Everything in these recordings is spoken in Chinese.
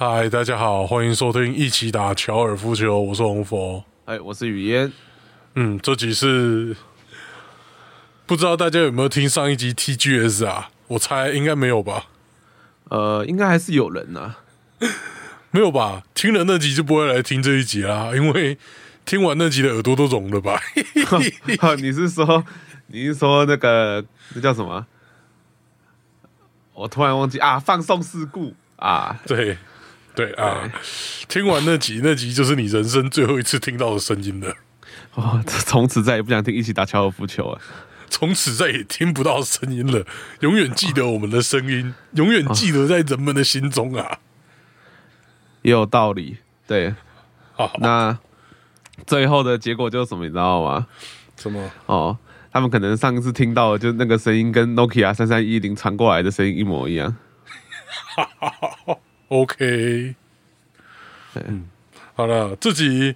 嗨，大家好，欢迎收听一起打乔尔夫球，我是红佛。哎，我是雨嫣。嗯，这集是不知道大家有没有听上一集 TGS 啊？我猜应该没有吧？呃，应该还是有人呐、没有吧？听了那集就不会来听这一集啦，因为听完那集的耳朵都聋了吧？啊。你是说你是说那个那叫什么？我突然忘记啊，放送事故啊。对对啊，听完那集，那集就是你人生最后一次听到的声音了，哦，从此再也不想听一起打高尔夫球了。从此再也听不到声音了，永远记得我们的声音，永远记得在人们的心中啊！也有道理。对，好，那最后的结果就是什么，你知道吗？什么？哦，他们可能上次听到的就那个声音跟 Nokia 三三一零传过来的声音一模一样。OK，嗯，好了，自己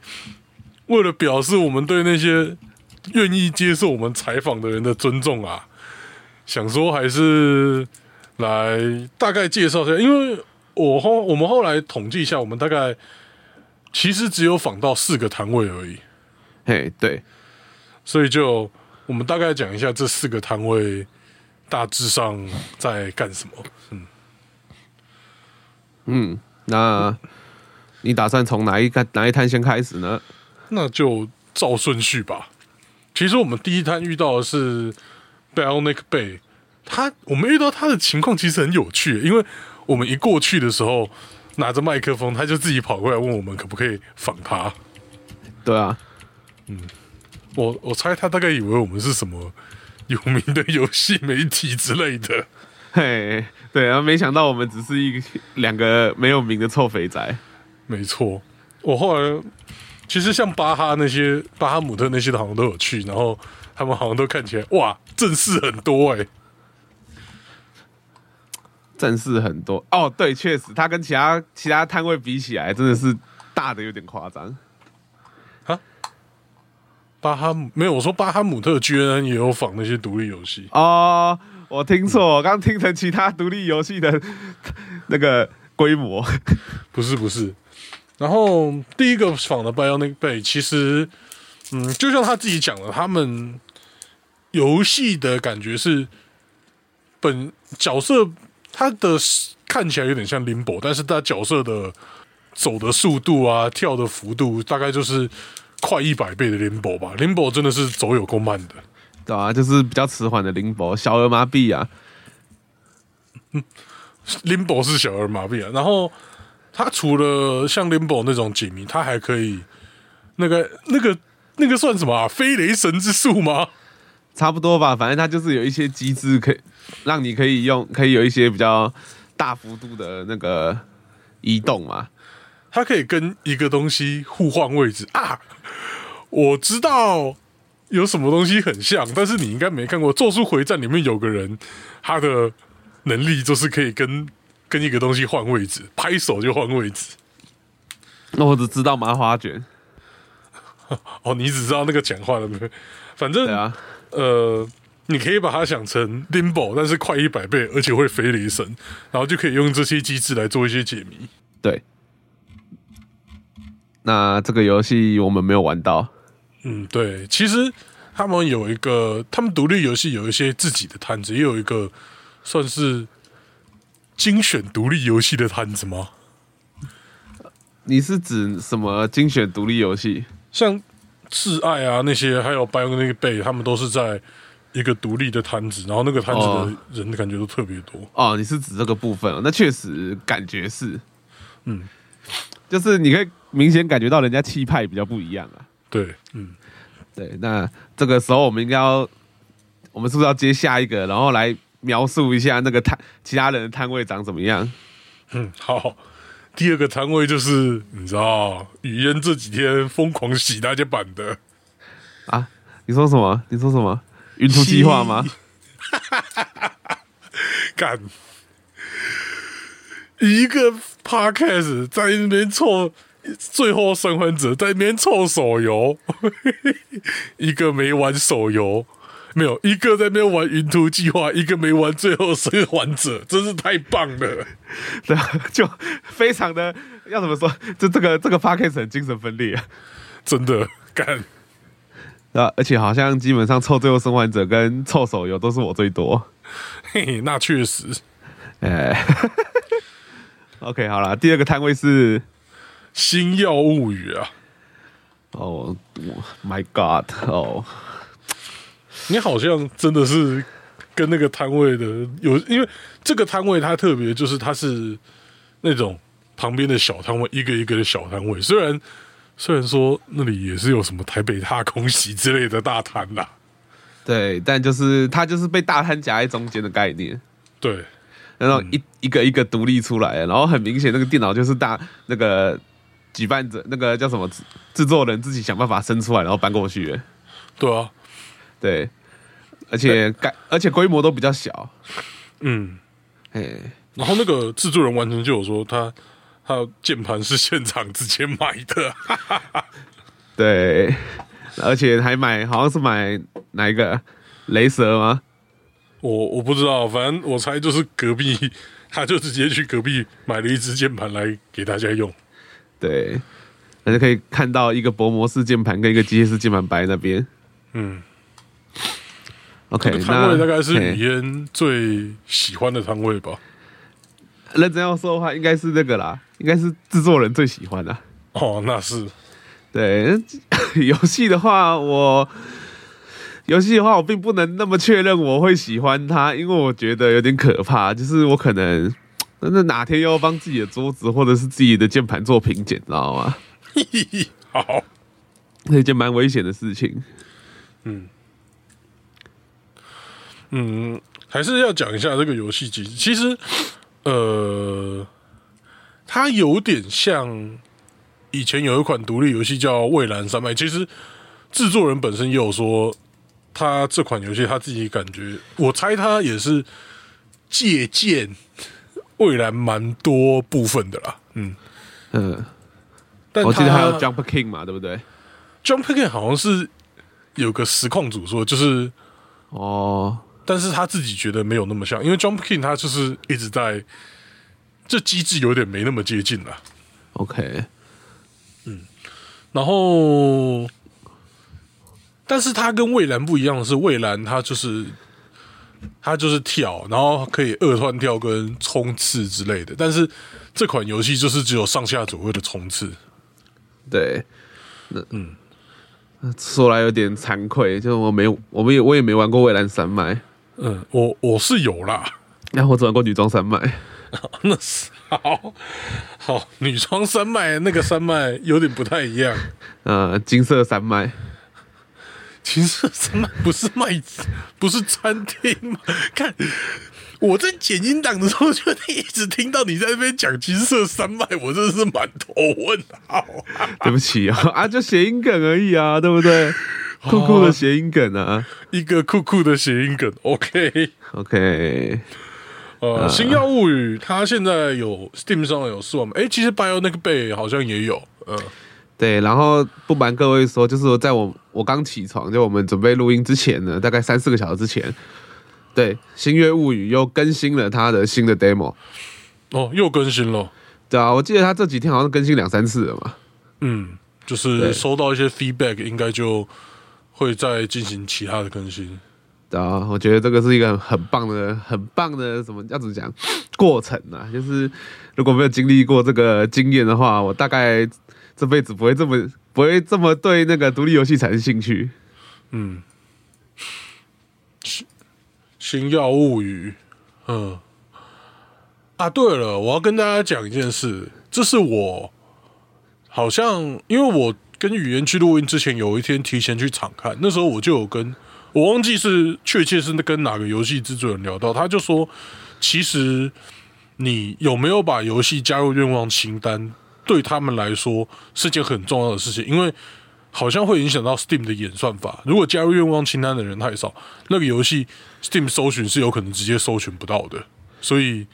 为了表示我们对那些愿意接受我们采访的人的尊重啊，想说还是来大概介绍一下，因为我后我们后来统计一下，我们大概其实只有访到四个摊位而已，嘿，对，所以就我们大概讲一下这四个摊位大致上在干什么。嗯，嗯，那你打算从哪一个哪一摊先开始呢？那就照顺序吧。其实我们第一摊遇到的是 Bionic Bay，他我们遇到他的情况其实很有趣，因为我们一过去的时候拿着麦克风，他就自己跑过来问我们可不可以访他。对啊，嗯我我猜他大概以为我们是什么有名的游戏媒体之类的。嘿，对啊，没想到我们只是一个两个没有名的臭肥宅。没错，我后来其实像巴哈那些巴哈姆特那些的好像都有去，然后他们好像都看起来哇正式很多哎、正式很多哦，对，确实，他跟其他其他摊位比起来，真的是大的有点夸张。巴哈姆没有，我说巴哈姆特居然也有仿那些独立游戏，哦，我听错，我刚听成其他独立游戏的那个规模。不是不是。然后第一个仿的 Bionic Bay，其实嗯，就像他自己讲的，他们游戏的感觉是本角色他的看起来有点像 Limbo，但是他角色的走的速度啊、跳的幅度，大概就是快一百倍的 Limbo 吧。Limbo 真的是走有够慢的。对啊，就是比较迟缓的林博小儿麻痹啊。Limbo 是小儿麻痹啊，然后它除了像 Limbo 那种解谜，它还可以那个那个那个算什么啊？飞雷神之术吗？差不多吧，反正它就是有一些机制可以让你可以用，可以有一些比较大幅度的那个移动嘛。它可以跟一个东西互换位置啊！我知道有什么东西很像，但是你应该没看过《咒术回战》里面有个人，他的能力就是可以跟跟一个东西换位置，拍手就换位置。那我只知道麻花卷，哦，你只知道那个讲话的没？反正对啊，呃，你可以把它想成 Limbo，但是快一百倍，而且会飞雷神，然后就可以用这些机制来做一些解谜。对。那这个游戏我们没有玩到，嗯，对，其实他们有一个，他们独立游戏有一些自己的摊子，也有一个算是精选独立游戏的摊子吗？你是指什么精选独立游戏？像挚爱啊那些，还有 Bionic Bay，他们都是在一个独立的摊子，然后那个摊子的哦人的感觉都特别多。哦，你是指这个部分、哦？那确实感觉是，嗯，就是你可以明显感觉到人家气派比较不一样啊。对，嗯，对，那这个时候我们应该要，我们是不是要接下一个，然后来描述一下那个摊其他人的摊位长怎么样？嗯，好。第二个摊位就是你知道，雨嫣这几天疯狂洗大家版的，啊？你说什么？你说什么？云图计划吗？干一个 podcast 在那边凑，最后生还者在那边凑手游，一个没玩手游，没有一个在那边玩云图计划，一个没玩最后生还者，真是太棒了。对啊，就非常的要怎么说？就这个这个 p a c k a g e 很精神分裂啊。真的干。啊，而且好像基本上凑最后生还者跟凑手游都是我最多。嘿嘿，那确实。哎，OK，好了，第二个摊位是《星耀物语》啊。哦，My God！哦，你好像真的是跟那个摊位的有，因为这个摊位它特别就是它是那种旁边的小摊位，一个一个的小摊位。虽然虽然说那里也是有什么台北大空袭之类的大摊啦，对，但就是它就是被大摊夹在中间的概念。对，然后一一个一个独立出来，然后很明显那个电脑就是大那个。举办者那个叫什么制制作人自己想办法生出来，然后搬过去。对啊，对，而且改而且规模都比较小。嗯，哎，然后那个制作人完全就有说他他键盘是现场直接买的。对，而且还买好像是买哪一个雷蛇吗？我我不知道，反正我猜就是隔壁，他就直接去隔壁买了一支键盘来给大家用。对，大家可以看到一个薄膜式键盘跟一个机械式键盘摆那边。嗯，OK，摊位大概是雨烟最喜欢的摊位吧。认真要说的话，应该是那个啦，应该是制作人最喜欢的。哦，那是。对，游戏的话，我游戏的话，我并不能那么确认我会喜欢它，因为我觉得有点可怕，就是我可能。那哪天又要帮自己的桌子或者是自己的键盘做评检，知道吗？好，是一件蛮危险的事情。嗯嗯，还是要讲一下这个游戏机。其实，呃，它有点像以前有一款独立游戏叫《蔚蓝山脉》。其实制作人本身也有说，他这款游戏他自己感觉，我猜他也是借鉴。未来蛮多部分的啦，嗯嗯，但我记得还有 Jump King 嘛，对不对？Jump King 好像是有个实况组说，就是哦，但是他自己觉得没有那么像，因为 Jump King 他就是一直在这机制有点没那么接近了。OK，嗯，然后，但是他跟蔚蓝不一样的是，蔚蓝他就是。它就是跳，然后可以二段跳跟冲刺之类的，但是这款游戏就是只有上下左右的冲刺。对，那嗯，说来有点惭愧，就是我没，我们也我也没玩过蔚蓝山脉。嗯，我我是有啦，然后我只玩过女装山脉。那是好好，女装山脉那个山脉有点不太一样。呃，金色山脉。金色山脉不是卖，不是餐厅吗？看我在剪音档的时候，就一直听到你在那边讲金色山脉，我真的是满头问号。对不起啊，啊，就谐音梗而已啊，对不对？酷酷的谐音梗啊，一个酷酷的谐音梗。OK，OK。呃，《星耀物语》它现在有 Steam 上有四万，哎，其实 Bio 那个贝好像也有，嗯。对，然后不瞒各位说，就是在我我刚起床，就我们准备录音之前呢，大概三四个小时之前，对《星月物语》又更新了它的新的 demo。哦，又更新了。对啊，我记得他这几天好像更新两三次了嘛。嗯，就是收到一些 feedback，应该就会再进行其他的更新。对啊，我觉得这个是一个很棒的、很棒的，什么要怎么讲过程呢？就是如果没有经历过这个经验的话，我大概。这辈子不会这么不会这么对那个独立游戏产生兴趣。嗯，星星耀物语，嗯，啊，对了，我要跟大家讲一件事，这是我好像因为我跟语言去录音之前，有一天提前去场看，那时候我就有跟我忘记是确切是跟哪个游戏制作人聊到，他就说，其实你有没有把游戏加入愿望清单？对他们来说是件很重要的事情，因为好像会影响到 Steam 的演算法。如果加入愿望清单的人太少，那个游戏 Steam 搜寻是有可能直接搜寻不到的。所以，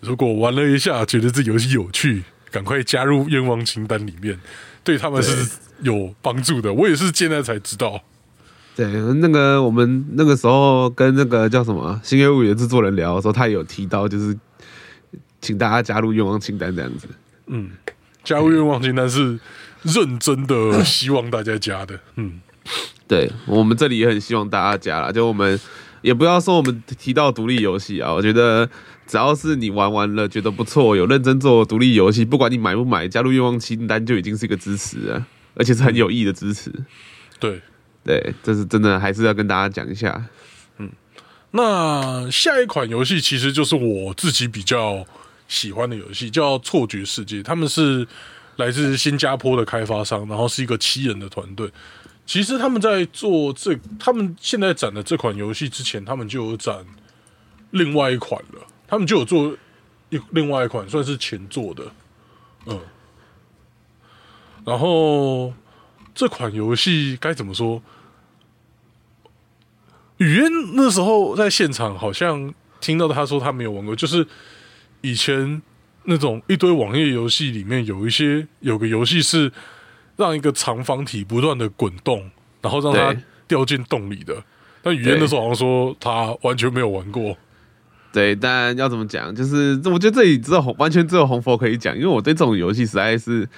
如果玩了一下觉得这游戏有趣，赶快加入愿望清单里面，对他们是有帮助的。我也是现在才知道。对，那个我们那个时候跟那个叫什么《星月物语》的制作人聊的时候，他也有提到，就是请大家加入愿望清单这样子。嗯，加入愿望清单是认真的，希望大家加的。嗯，对我们这里也很希望大家加啦，就我们也不要说我们提到独立游戏啊，我觉得只要是你玩完了觉得不错，有认真做独立游戏，不管你买不买，加入愿望清单就已经是一个支持了，而且是很有益的支持。对。对，这是真的，还是要跟大家讲一下。嗯那下一款游戏其实就是我自己比较喜欢的游戏，叫《错觉世界》。他们是来自新加坡的开发商，然后是一个七人的团队。其实他们在做这，他们现在展的这款游戏之前，他们就有展另外一款了。他们就有做一另外一款，算是前作的，嗯。然后这款游戏该怎么说？语言那时候在现场好像听到他说他没有玩过，就是以前那种一堆网页游戏里面有一些有个游戏是让一个长方体不断的滚动，然后让它掉进洞里的。但语言那时候好像说他完全没有玩过。对，但要怎么讲，就是我觉得这里只有红，完全只有红佛可以讲，因为我对这种游戏实在是。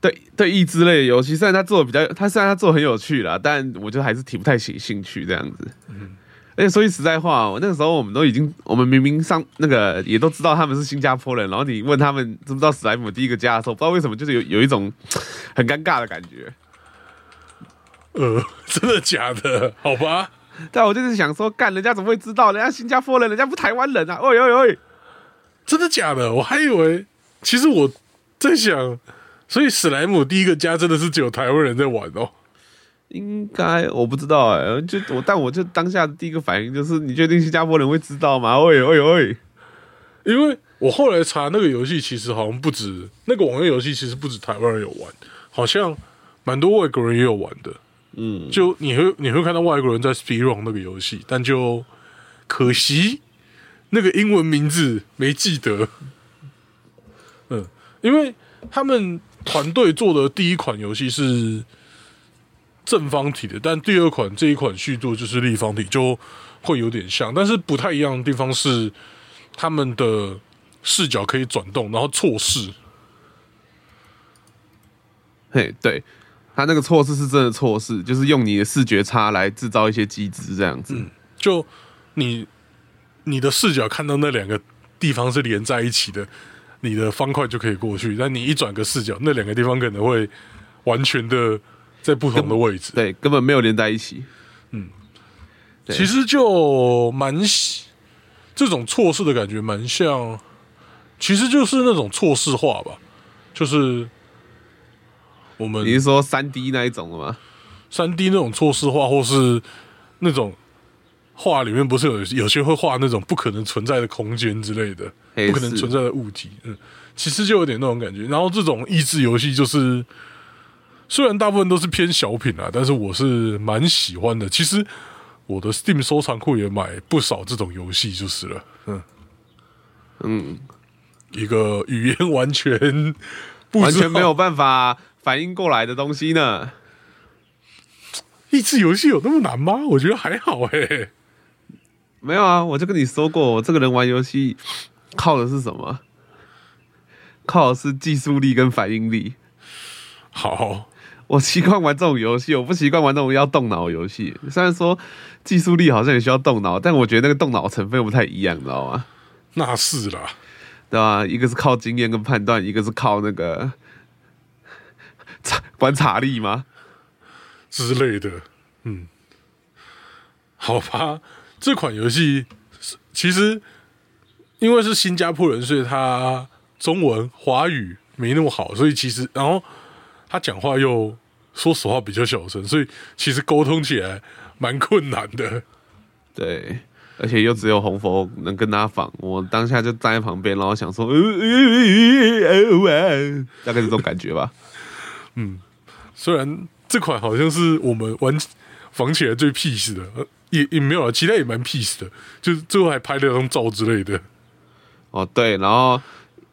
对对，益智类的游戏，虽然他做的比较，他虽然他做的很有趣啦，但我觉得还是提不太起兴趣这样子。嗯，而且说句实在话，我那个时候我们都已经，我们明明上那个也都知道他们是新加坡人，然后你问他们知不知道史莱姆第一个家的时候，不知道为什么就是有有一种很尴尬的感觉。呃，真的假的？好吧，但我就是想说，干人家怎么会知道？人家新加坡人，人家不台湾人啊！喂喂喂，真的假的？我还以为，其实我在想，所以史莱姆第一个家真的是只有台湾人在玩哦。应该我不知道哎、就我但我就当下的第一个反应就是，你确定新加坡人会知道吗？喂喂喂，因为我后来查那个游戏，其实好像不止那个网页游戏，其实不止台湾人有玩，好像蛮多外国人也有玩的。嗯，就你会你会看到外国人在 speedrun 那个游戏，但就可惜那个英文名字没记得。嗯，因为他们团队做的第一款游戏是正方体的，但第二款这一款续作就是立方体，就会有点像，但是不太一样的地方是他们的视角可以转动，然后错视。嘿，对他那个错视是真的错视，就是用你的视觉差来制造一些机制这样子。嗯就你你的视角看到那两个地方是连在一起的，你的方块就可以过去。但你一转个视角，那两个地方可能会完全的在不同的位置。对，根本没有连在一起。嗯其实就蛮喜这种错视的感觉，蛮像，其实就是那种错视化吧，就是我们你是说三 D 那一种的吗？三 D 那种错视化，或是那种画里面不是有有些会画那种不可能存在的空间之类的，不可能存在的物体，嗯，其实就有点那种感觉。然后这种益智游戏就是，虽然大部分都是偏小品啊，但是我是蛮喜欢的。其实我的 Steam 收藏库也买不少这种游戏，就是了，嗯嗯，一个语言完全不完全没有办法反应过来的东西呢。益智游戏有那么难吗？我觉得还好哎、没有啊，我就跟你说过，我这个人玩游戏靠的是什么？靠的是技术力跟反应力。好，我习惯玩这种游戏，我不习惯玩这种要动脑的游戏。虽然说技术力好像也需要动脑，但我觉得那个动脑成分不太一样，你知道吗？那是啦。对吧？一个是靠经验跟判断，一个是靠那个察观察力吗？之类的，嗯，好吧，这款游戏是其实因为是新加坡人，所以他中文华语没那么好，所以其实然后他讲话又说实话比较小声，所以其实沟通起来蛮困难的。对，而且又只有红佛能跟他仿，我当下就站在旁边，然后想说，呃呃呃呃，大概是这种感觉吧。嗯虽然这款好像是我们玩仿起来最 peace 的，也也没有啊，其他也蛮 peace 的，就是最后还拍了张照之类的。哦，对，然后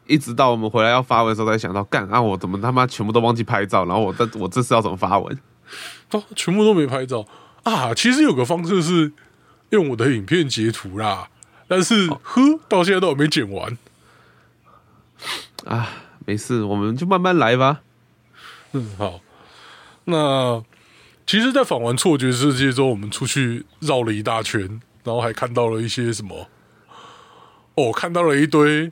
一直到我们回来要发文的时候，才想到，干啊，我怎么他妈全部都忘记拍照，然后我这我这次要怎么发文？哦全部都没拍照啊。其实有个方式是用我的影片截图啦，但是呵，到现在都还没剪完。啊，没事，我们就慢慢来吧。嗯，好。那其实，在访完错觉世界之后，我们出去绕了一大圈，然后还看到了一些什么？哦，看到了一堆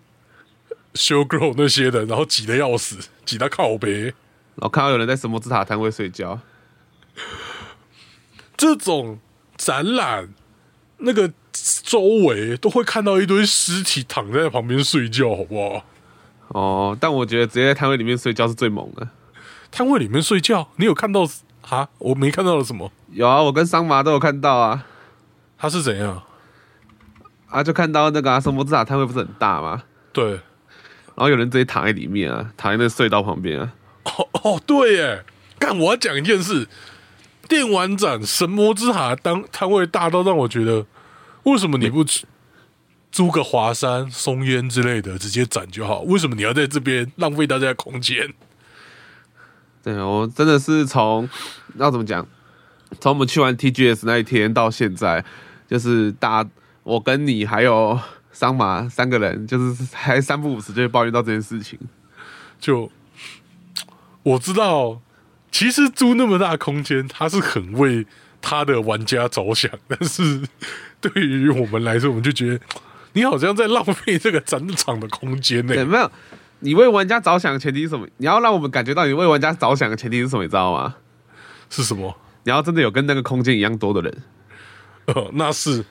show girl 那些的，然后挤得要死，挤到靠背。然后看到有人在什么之塔摊位睡觉，这种展览，那个周围都会看到一堆尸体躺在旁边睡觉，好不好？哦，但我觉得直接在摊位里面睡觉是最猛的。摊位里面睡觉，你有看到啊？我没看到了什么？有啊，我跟桑麻都有看到啊。他是怎样？啊，就看到那个什么之塔摊位不是很大吗？对，然后有人直接躺在里面啊，躺在那隧道旁边啊。哦哦，对耶！干，我要讲一件事，电玩展神魔之塔当摊位大到让我觉得，为什么你不租个华山、松烟之类的直接展就好？为什么你要在这边浪费大家的空间？对，我真的是从要怎么讲，从我们去完 TGS 那一天到现在，就是大我跟你还有桑麻三个人，就是还三不五时就会抱怨到这件事情。就我知道，其实租那么大空间，他是很为他的玩家着想，但是 对于我们来说，我们就觉得你好像在浪费这个展场的空间呢、对，没有，你为玩家着想的前提是什么？你要让我们感觉到你为玩家着想的前提是什么？你知道吗？是什么？你要真的有跟那个空间一样多的人，呃，那是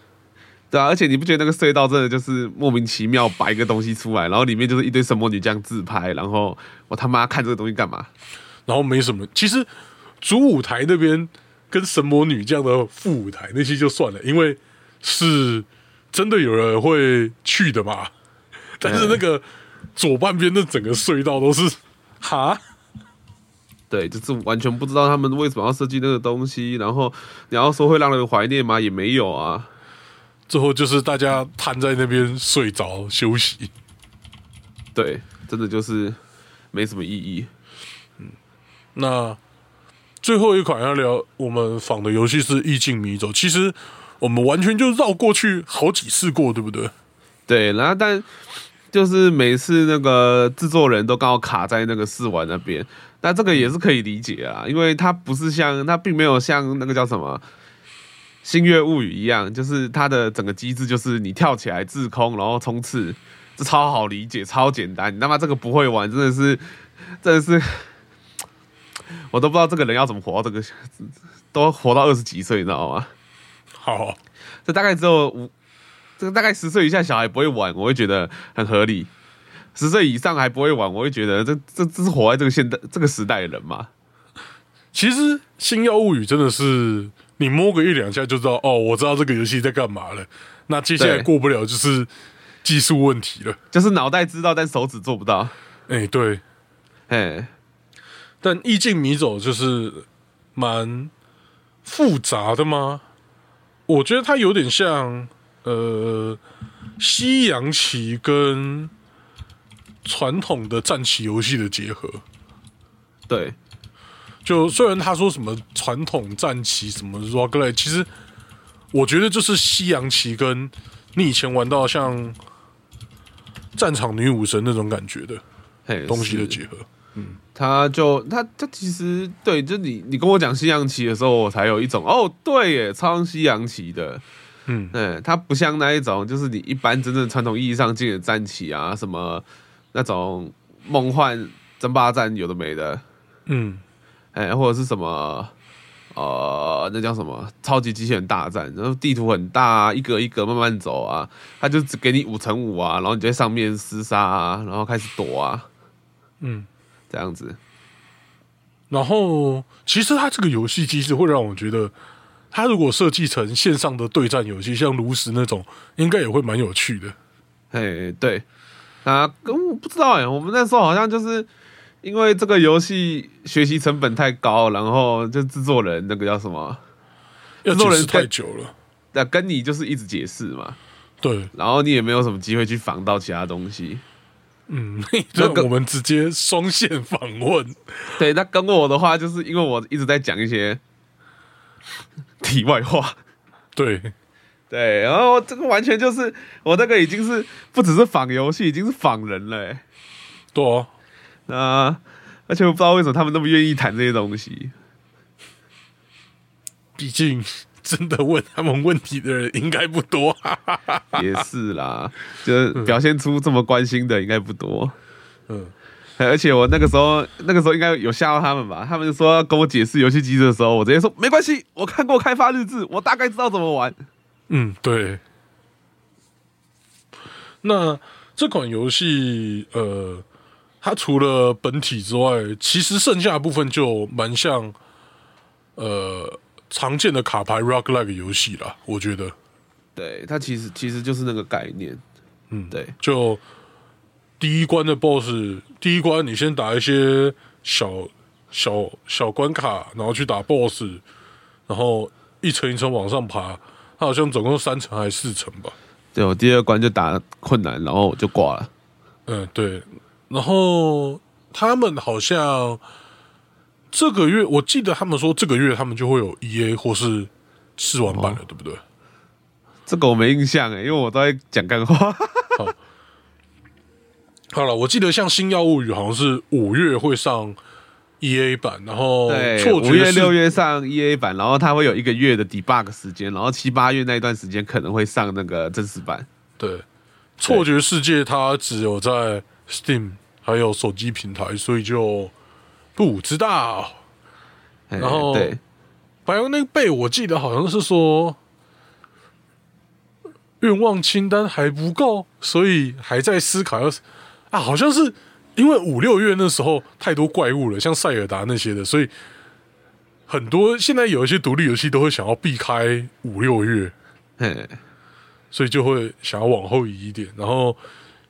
对啊，而且你不觉得那个隧道真的就是莫名其妙摆一个东西出来，然后里面就是一堆神魔女这样自拍，然后我他妈看这个东西干嘛？然后没什么。其实主舞台那边跟神魔女这样的副舞台那些就算了，因为是真的有人会去的嘛。但是那个左半边的整个隧道都是哈，对，就是完全不知道他们为什么要设计那个东西，然后你要说会让人怀念吗？也没有啊。最后就是大家瘫在那边睡着休息。对，真的就是没什么意义。嗯那最后一款要聊我们仿的游戏是《意境迷走》，其实我们完全就绕过去好几次过，对不对？对，然后但就是每次那个制作人都刚好卡在那个试玩那边，那这个也是可以理解啊，因为它不是像它并没有像那个叫什么《星月物语》一样，就是它的整个机制就是你跳起来滞空，然后冲刺，这超好理解，超简单。你他妈这个不会玩，真的是真的是，我都不知道这个人要怎么活到这个，都活到二十几岁，你知道吗？好，这大概只有五，这个大概十岁以下小孩不会玩，我会觉得很合理。十岁以上还不会玩，我会觉得这这这是活在这个现代这个时代的人嘛？其实《星耀物语》真的是你摸个一两下就知道，哦，我知道这个游戏在干嘛了。那接下来过不了就是技术问题了。就是脑袋知道，但手指做不到。哎、对，哎，但意境迷走就是蛮复杂的吗？我觉得它有点像呃西洋棋跟传统的战棋游戏的结合。对，就虽然他说什么传统战旗什么 roguelike，其实我觉得就是西洋棋跟你以前玩到像战场女武神那种感觉的嘿，东西的是。结合。他就他他其实对，就你你跟我讲西洋棋的时候，我才有一种哦，对耶，超像西洋棋的。嗯，对，它不像那一种，就是你一般真正传统意义上进的战棋啊，什么那种梦幻争霸战有的没的，嗯，哎，或者是什么呃，那叫什么超级机器人大战，然后地图很大、啊，一格一格慢慢走啊，他就只给你五乘五啊，然后你就在上面厮杀啊，然后开始躲啊，嗯，这样子。然后其实它这个游戏机制会让我觉得，它如果设计成线上的对战游戏，像炉石那种，应该也会蛮有趣的。嘿，对，啊，跟我不知道哎，我们那时候好像就是因为这个游戏学习成本太高，然后就制作人那个叫什么，要制作人太久了，那跟你就是一直解释嘛，对，然后你也没有什么机会去仿到其他东西。嗯，那我们直接双线访问，对，那跟我的话，就是因为我一直在讲一些 题外话，对，对，然后这个完全就是我那个已经是不只是仿游戏，已经是仿人了、欸。对啊，那而且我不知道为什么他们那么愿意谈这些东西。毕竟真的问他们问题的人应该不多、哈哈哈。也是啦，就是表现出这么关心的应该不多。嗯，而且我那个时候，那个时候应该有吓到他们吧？他们就说要跟我解释游戏机制的时候，我直接说没关系，我看过开发日志，我大概知道怎么玩。嗯，对。那这款游戏，呃，它除了本体之外，其实剩下的部分就蛮像，呃，常见的卡牌 rock like 游戏啦。我觉得，对，它其实其实就是那个概念。嗯，对，就第一关的 BOSS，第一关你先打一些小小小关卡，然后去打 BOSS，然后一层一层往上爬。它好像总共三层还是四层吧？对我第二关就打困难，然后我就挂了。嗯，对。然后他们好像这个月，我记得他们说这个月他们就会有 E A 或是试玩版了，对不对？这个我没印象诶，因为我都在讲干话。好了，我记得像《星耀物语》好像是五月会上 E A 版，然后对，错觉五月六月上 E A 版，然后它会有一个月的 debug 时间，然后七八月那一段时间可能会上那个正式版。对错觉世界，它只有在 Steam 还有手机平台，所以就不知道。然后对，白羊那个贝，我记得好像是说愿望清单还不够，所以还在思考要啊，好像是因为五六月那时候太多怪物了，像塞尔达那些的，所以很多现在有一些独立游戏都会想要避开五六月，嘿所以就会想要往后移一点。然后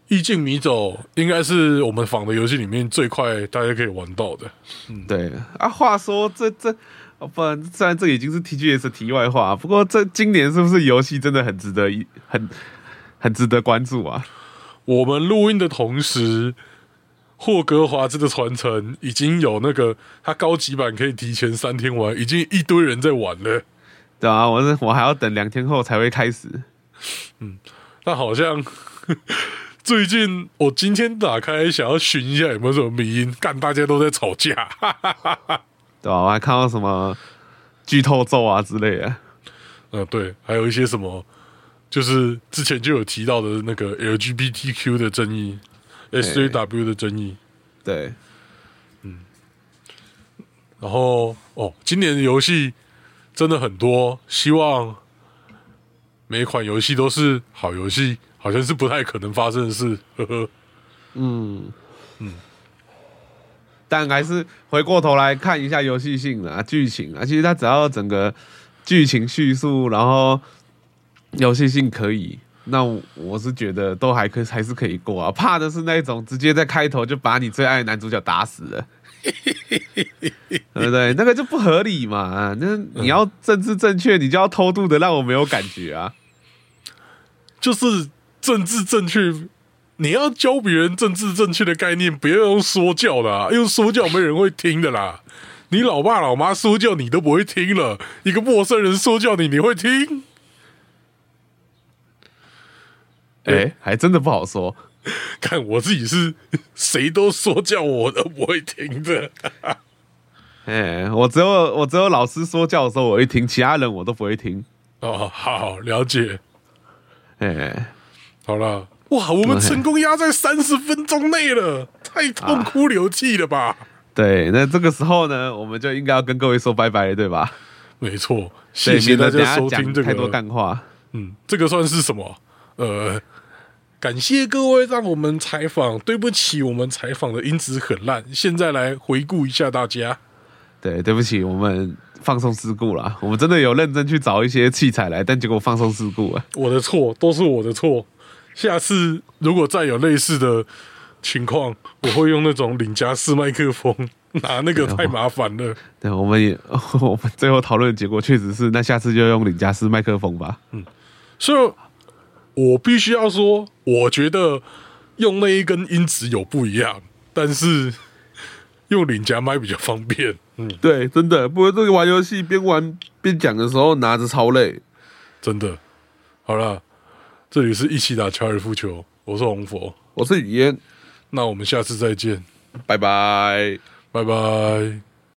意境迷走应该是我们仿的游戏里面最快大家可以玩到的。嗯对啊。话说这这，哦不然虽然这已经是 TGS 题外话，不过这今年是不是游戏真的很值得一很很值得关注啊？我们录音的同时，霍格华兹的传承已经有那个它高级版可以提前三天玩，已经一堆人在玩了。对啊，我是我还要等两天后才会开始。嗯，那好像最近我今天打开想要寻一下有没有什么迷音，干大家都在吵架。对吧、我还看到什么剧透咒啊之类的。嗯，对，还有一些什么，就是之前就有提到的那个 LGBTQ 的争议，SJW 的争议。对，嗯然后哦，今年的游戏真的很多，希望每一款游戏都是好游戏，好像是不太可能发生的事。呵 呵，嗯嗯，但还是回过头来看一下游戏性啊、剧情啊，其实它只要整个剧情叙述，然后游戏性可以，那我我是觉得都还可还是可以过啊。怕的是那种直接在开头就把你最爱的男主角打死了。对不对？那个就不合理嘛。那你要政治正确，你就要偷渡的让我没有感觉啊。就是政治正确，你要教别人政治正确的概念，不要用说教的、啊，用说教没人会听的啦。你老爸老妈说教你都不会听了，一个陌生人说教你，你会听？哎、还真的不好说。看我自己是谁都说教我都不会听的。哎、我只有我只有老师说教的时候我会听，其他人我都不会听。哦，好了解，哎、好了，哇，我们成功压在三十分钟内了，太痛哭流涕了吧？对，那这个时候呢，我们就应该要跟各位说拜拜了，对吧？没错，谢谢大家收听这个太多个，干话。嗯，这个算是什么？呃，感谢各位让我们采访，对不起，我们采访的音质很烂，现在来回顾一下大家。对，对不起，我们放松事故了。我们真的有认真去找一些器材来，但结果放松事故了。我的错，都是我的错。下次如果再有类似的情况，我会用那种领夹式麦克风，拿那个太麻烦了。对，我们也我们最后讨论的结果确实是，那下次就用领夹式麦克风吧。嗯所以，我必须要说，我觉得用那一根音质有不一样，但是用领夹麦比较方便。嗯对，真的，不过这个玩游戏边玩边讲的时候拿着超累。真的。好了，这里是一起打高尔夫球，我是红佛，我是雨嫣，那我们下次再见，拜拜。拜拜。